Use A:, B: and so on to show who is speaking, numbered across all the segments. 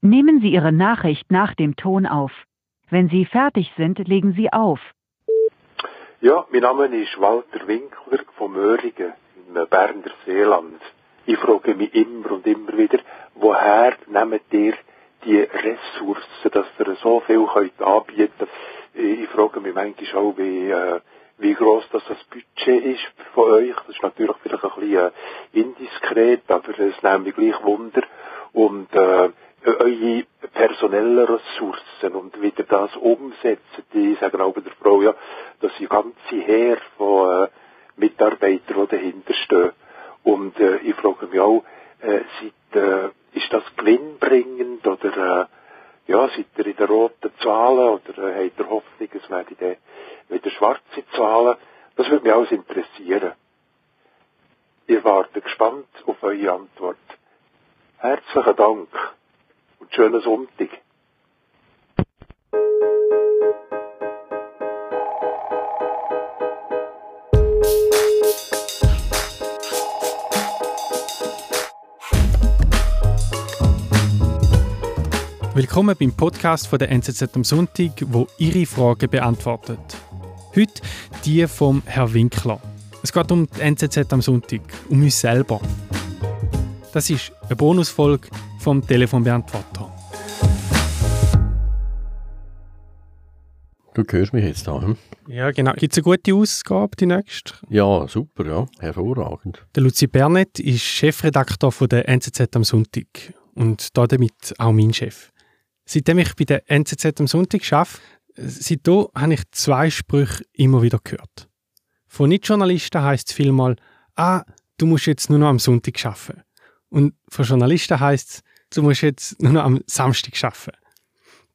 A: Nehmen Sie Ihre Nachricht nach dem Ton auf. Wenn Sie fertig sind, legen Sie auf.
B: Ja, mein Name ist Walter Winkler von Möhringen im Berner Seeland. Ich frage mich immer und immer wieder, woher nehmt ihr die Ressourcen, dass ihr so viel könnt anbieten könnt? Ich frage mich manchmal auch, wie, äh, wie groß das, das Budget ist von euch. Das ist natürlich vielleicht ein bisschen äh, indiskret, aber es nimmt mich gleich Wunder. Und äh, eure personellen Ressourcen und wie ihr das umsetzt. Ich sage auch bei der Frau, ja, dass sie ganze Heer von äh, Mitarbeitern, die dahinter stehen. Und äh, ich frage mich auch, äh, seid, äh, ist das gewinnbringend oder äh, ja, seid ihr in den roten Zahlen oder äh, habt ihr Hoffnung, es werden dann wieder schwarze Zahlen? Das würde mich alles interessieren. Ich warte gespannt auf eure Antwort. Herzlichen Dank und schönen Sonntag.
C: Willkommen beim Podcast von der NZZ am Sonntag, wo Ihre Fragen beantwortet. Heute die vom Herr Winkler. Es geht um die NZZ am Sonntag, um uns selber. Das ist eine Bonusfolge vom Telefonbeantworter.
D: Du hörst mich jetzt da. Hm?
C: Ja, genau. Gibt es eine gute Ausgabe, die nächste?
D: Ja, super, ja. Hervorragend.
C: Der Luzi Bernet ist Chefredakteur von der NZZ am Sonntag und damit auch mein Chef. Seitdem ich bei der NZZ am Sonntag arbeite, seitdem habe ich zwei Sprüche immer wieder gehört. Von Nicht-Journalisten heisst es vielmal, ah, du musst jetzt nur noch am Sonntag arbeiten. Und von Journalisten heisst es, du musst jetzt nur noch am Samstag arbeiten.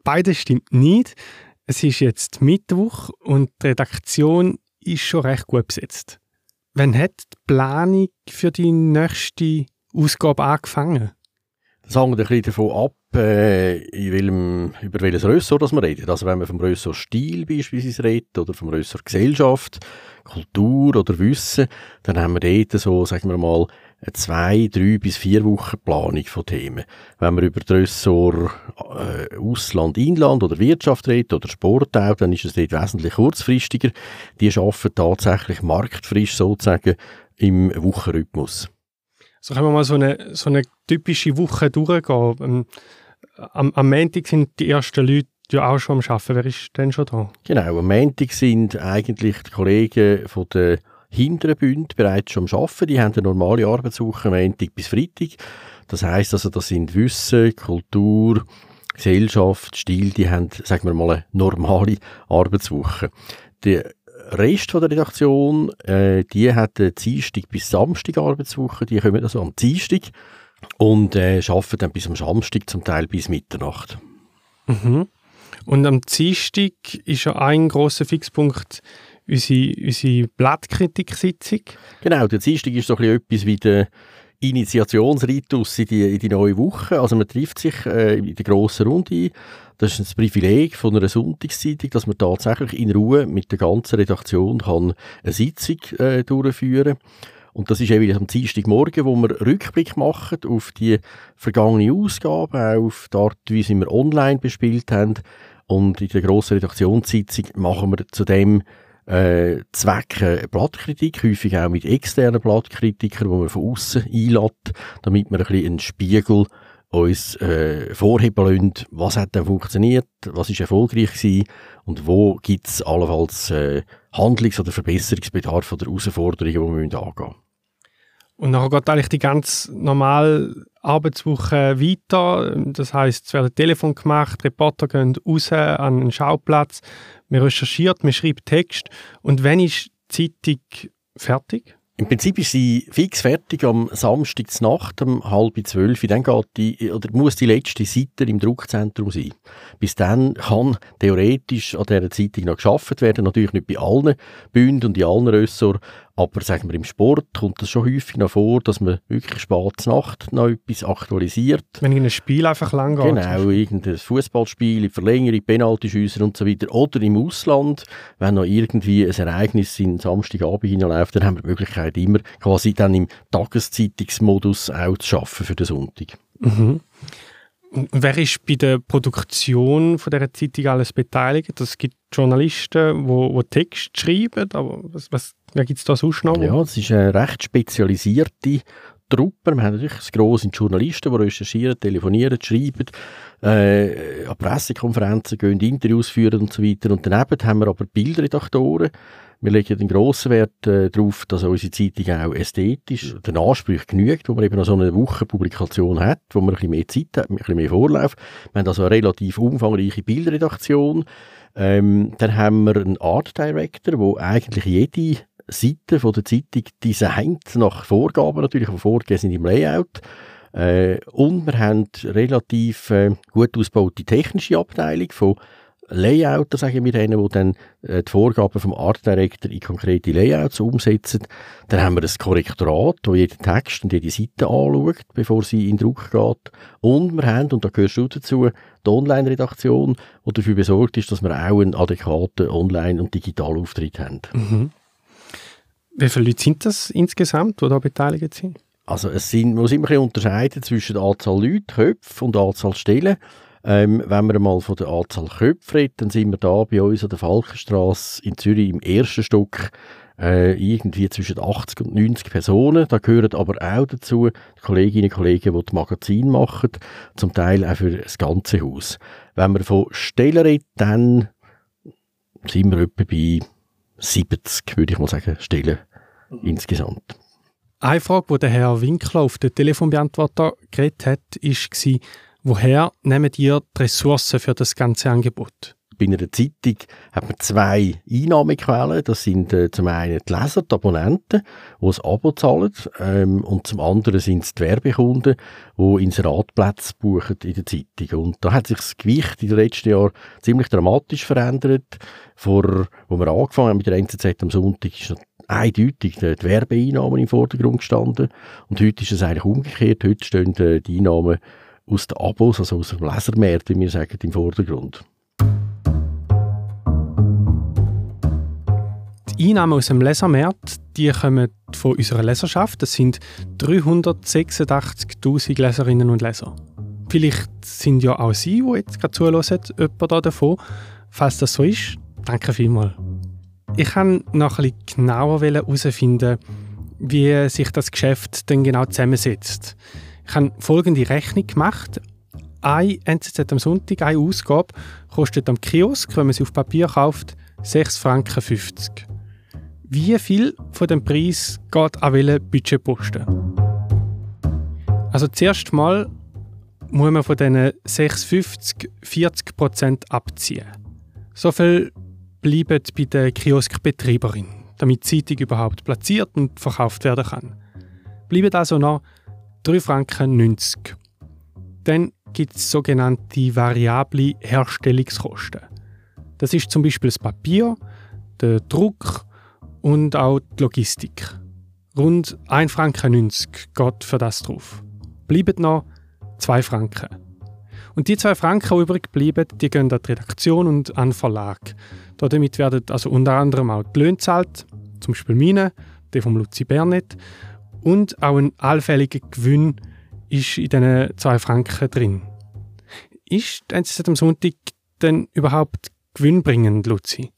C: Beides stimmt nicht. Es ist jetzt Mittwoch und die Redaktion ist schon recht gut besetzt. Wann hat die Planung für die nächste Ausgabe angefangen?
D: Das hängt ein bisschen davon ab, äh, in welchem, über welches Ressort das wir reden. Also wenn man vom Ressort Stil beispielsweise redet oder vom Ressort Gesellschaft, Kultur oder Wissen, dann haben wir dort so, sagen wir mal, eine zwei, drei bis vier Wochen Planung von Themen. Wenn wir über das Ressort äh, Ausland, Inland oder Wirtschaft reden oder Sport auch, dann ist es dort wesentlich kurzfristiger. Die arbeiten tatsächlich marktfrisch sozusagen im Wochenrhythmus.
C: So können wir mal so eine, so eine typische Woche durchgehen. Ähm, am, am Montag sind die ersten Leute ja auch schon am Arbeiten. Wer ist denn schon da?
D: Genau, am Montag sind eigentlich die Kollegen von der hinteren Bund bereits schon Arbeiten. Die haben eine normale Arbeitswoche Montag bis Freitag. Das heißt also, das sind Wissen, Kultur, Gesellschaft, Stil, die haben, sagen wir mal, eine normale Arbeitswoche. Der Rest der Redaktion, äh, die hat eine Dienstag bis Samstag Arbeitswoche, die kommen also am Dienstag und äh, arbeiten dann bis am Samstag, zum Teil bis Mitternacht.
C: Mhm. Und am Dienstag ist ja ein großer Fixpunkt unsere, unsere Blattkritik-Sitzung.
D: Genau, der Dienstag ist so ein etwas wie der Initiationsritus in die, in die neue Woche. Also man trifft sich äh, in der grossen Runde. Das ist ein Privileg von einer Sonntagszeitung, dass man tatsächlich in Ruhe mit der ganzen Redaktion kann eine Sitzung äh, durchführen kann. Und das ist eben am Dienstagmorgen, wo wir Rückblick machen auf die vergangene Ausgabe, auch auf die Art, wie sie wir online bespielt haben. Und in der grossen Redaktionssitzung machen wir zudem äh, Zweck äh, Blattkritik, häufig auch mit externen Blattkritikern, die man von außen einlädt, damit wir ein bisschen einen Spiegel uns äh, vorheben lassen, was hat denn funktioniert, was ist erfolgreich gewesen und wo gibt es allenfalls äh, Handlungs- oder Verbesserungsbedarf oder Herausforderungen, die wir angehen müssen.
C: Und nachher geht eigentlich die ganz normale Arbeitswoche weiter. Das heißt, es werden Telefon gemacht, Reporter gehen raus an einen Schauplatz, man recherchiert, man schreibt Text. Und wenn ist die Zeitung fertig?
D: Im Prinzip ist sie fix fertig am Samstag Nacht um halb zwölf. Dann geht die, oder muss die letzte Seite im Druckzentrum sein. Bis dann kann theoretisch an dieser Zeitung noch geschafft werden. Natürlich nicht bei allen Bünden und in allen Ressorts, aber sagen wir, im Sport kommt das schon häufig noch vor, dass man wirklich spät Nacht noch etwas aktualisiert.
C: Wenn ein Spiel einfach lang geht.
D: Genau, irgendein Fußballspiel, Verlängerung, Penaltyschüsse und so weiter. Oder im Ausland, wenn noch irgendwie ein Ereignis in Samstagabend hineinläuft, dann haben wir die Möglichkeit immer quasi dann im Tageszeitungsmodus auch zu arbeiten für den Sonntag.
C: Mhm. Wer ist bei der Produktion von dieser Zeitung alles beteiligt? Es gibt Journalisten, die wo, wo Text schreiben, aber was, was gibt es da sonst noch?
D: Ja, es ist eine recht spezialisierte Truppe. Wir haben natürlich das grosse Journalisten, die recherchieren, telefonieren, schreiben, äh, an Pressekonferenzen gehen, Interviews führen und so weiter. Und daneben haben wir aber Bildredaktoren, wir legen den grossen Wert äh, darauf, dass unsere Zeitung auch ästhetisch den Ansprüchen genügt, wo man eben noch so eine Wochenpublikation hat, wo man ein bisschen mehr Zeit hat, ein bisschen mehr Vorlauf. Wir haben also eine relativ umfangreiche Bildredaktion. Ähm, dann haben wir einen Art Director, wo eigentlich jede Seite von der Zeitung designt, nach Vorgaben natürlich, die vorgegeben sind im Layout. Äh, und wir haben relativ äh, gut ausgebaute technische Abteilung von Layouter, sagen wir denen, die dann äh, die Vorgaben vom Art Director in konkrete Layouts umsetzen. Dann haben wir ein Korrektorat, das jeden Text und jede Seite anschaut, bevor sie in Druck geht. Und wir haben, und da gehörst du dazu, die Online-Redaktion, die dafür besorgt ist, dass wir auch einen adäquaten Online- und Digitalauftritt haben.
C: Mhm. Wie viele Leute sind das insgesamt, die da beteiligt sind?
D: Also es sind, man muss immer unterscheiden zwischen der Anzahl Leute, Köpfe und der Anzahl Stellen. Ähm, wenn wir mal von der Anzahl Köpfe reden, dann sind wir da bei uns an der Falkenstraße in Zürich im ersten Stock äh, irgendwie zwischen 80 und 90 Personen. Da gehören aber auch dazu Kolleginnen und Kollegen, die das Magazin machen, zum Teil auch für das ganze Haus. Wenn wir von Stellen reden, dann sind wir etwa bei 70, würde ich mal sagen, Stellen mhm. insgesamt.
C: Eine Frage, die der Herr Winkler auf den Telefonbeantworter geredet hat, war, Woher nehmen ihr die Ressourcen für das ganze Angebot?
D: Bei einer Zeitung hat man zwei Einnahmequellen. Das sind äh, zum einen die Leser, die Abonnenten, die ein Abo zahlen. Ähm, und zum anderen sind es die Werbekunden, die Inseratplätze buchen in der Zeitung. Und da hat sich das Gewicht in den letzten Jahren ziemlich dramatisch verändert. Vor, wo wir angefangen haben mit der NZZ am Sonntag, ist eindeutig die Werbeeinnahmen im Vordergrund gestanden. Und heute ist es eigentlich umgekehrt. Heute stehen äh, die Einnahmen aus den Abos, also aus dem Lesermarkt, wie wir sagen, im Vordergrund.
C: Die Einnahmen aus dem Lesermarkt die kommen von unserer Leserschaft. Das sind 386.000 Leserinnen und Leser. Vielleicht sind ja auch Sie, die jetzt gerade zuhören, jemand da davon. Falls das so ist, danke vielmals. Ich kann noch ein bisschen genauer herausfinden, wie sich das Geschäft denn genau zusammensetzt. Ich habe folgende Rechnung gemacht. Ein NZZ am Sonntag, eine Ausgabe, kostet am Kiosk, wenn man sie auf Papier kauft, 6,50 Franken. Wie viel von dem Preis geht an welchen Budgetposten? Also zuerst mal muss man von diesen 6,50 40% abziehen. So viel bleibt bei der Kioskbetreiberin, damit die Zeitung überhaupt platziert und verkauft werden kann. Bleiben also noch 3,90 Franken. Dann gibt es sogenannte variable Herstellungskosten. Das ist zum Beispiel das Papier, der Druck und auch die Logistik. Rund 1,90 Franken geht für das drauf. Bleiben noch 2 Franken. Und die 2 Franken, die übrig bleiben, die gehen an die Redaktion und an den Verlag. Damit werden also unter anderem auch die Löhne gezahlt, zum Beispiel meine, die von Luzi Bernet, und auch ein allfälliger Gewinn ist in diesen zwei Franken drin. Ist die NZZ am Sonntag denn überhaupt gewinnbringend, Luzi?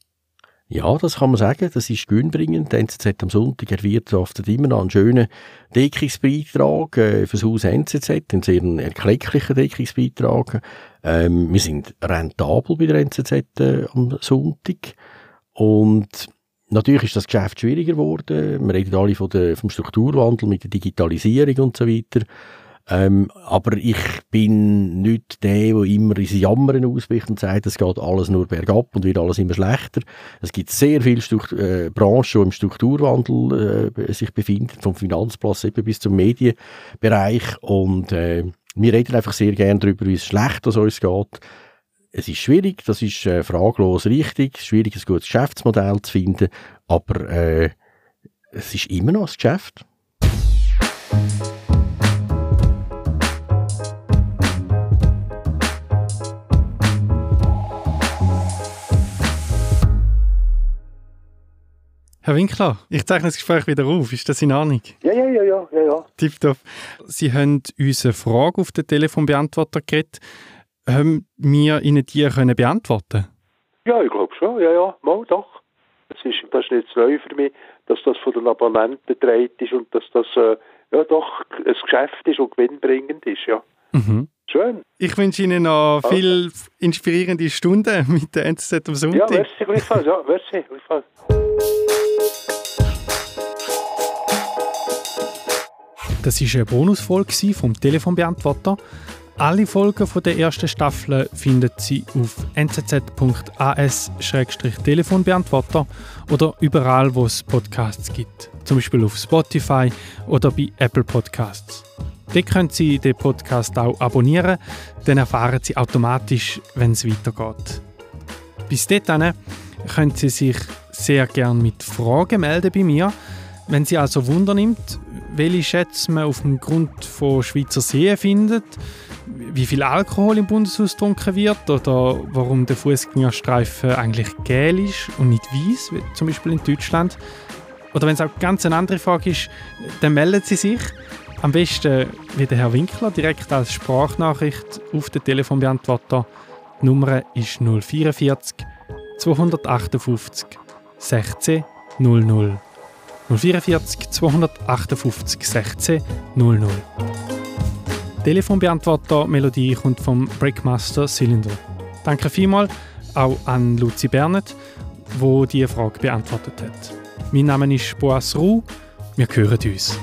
D: Ja, das kann man sagen. Das ist gewinnbringend. Die NZZ am Sonntag erwirtschaftet immer noch einen schönen Deckungsbeitrag äh, für das Haus NZZ, einen sehr erklecklichen Deckungsbeitrag. Ähm, wir sind rentabel bei der NZZ äh, am Sonntag. Und Natürlich ist das Geschäft schwieriger geworden. Wir reden alle von der, vom Strukturwandel mit der Digitalisierung und so weiter. Ähm, aber ich bin nicht der, der immer ins Jammern ausbricht und sagt, es geht alles nur bergab und wird alles immer schlechter. Es gibt sehr viele Struktur äh, Branchen, die im Strukturwandel äh, sich befinden, vom Finanzplatz eben bis zum Medienbereich. Und äh, wir reden einfach sehr gerne darüber, wie es schlecht es uns geht. Es ist schwierig, das ist äh, fraglos richtig, schwierig, ein gutes Geschäftsmodell zu finden, aber äh, es ist immer noch ein Geschäft.
C: Herr Winkler, ich zeichne das Gespräch wieder auf. Ist das in Ordnung?
B: Ja, ja, ja, ja, ja, ja.
C: Tipptopp. Sie haben uns eine Frage auf den Telefonbeantworter geredet. Haben wir Ihnen die können beantworten
B: Ja, ich glaube schon, ja, ja, mal doch. Das ist, das ist nicht neu für mich, dass das von den Abonnenten getragen ist und dass das äh, ja doch ein Geschäft ist und gewinnbringend ist, ja.
C: Mhm.
B: Schön.
C: Ich wünsche Ihnen noch
B: Okay.
C: viele inspirierende Stunden mit der NZZ am
B: Ja,
C: Sonntag.
B: merci gleichfalls, ja, merci gleichfalls.
C: Das war eine Bonusfolge vom Telefonbeantworter. Alle Folgen von der ersten Staffel finden Sie auf nzz.as-telefonbeantworter oder überall, wo es Podcasts gibt. Zum Beispiel auf Spotify oder bei Apple Podcasts. Dort können Sie den Podcast auch abonnieren, dann erfahren Sie automatisch, wenn es weitergeht. Bis dahin können Sie sich sehr gerne mit Fragen melden bei mir. Wenn Sie also Wunder nimmt, welche Schätze man auf dem Grund von Schweizer Seen findet, wie viel Alkohol im Bundeshaus getrunken wird oder warum der Fußgängerstreifen eigentlich gel ist und nicht weiß, wie zum Beispiel in Deutschland. Oder wenn es auch ganz eine andere Frage ist, dann melden Sie sich. Am besten wie der Herr Winkler direkt als Sprachnachricht auf den Telefonbeantworter. Die Nummer ist 044 258 16 00. 044 258 16 00. Telefonbeantworter Melodie kommt vom Breakmaster Cylinder. Danke vielmals auch an Luzi Bernet, wo die Frage beantwortet hat. Mein Name ist Boas Ruh. Wir hören uns.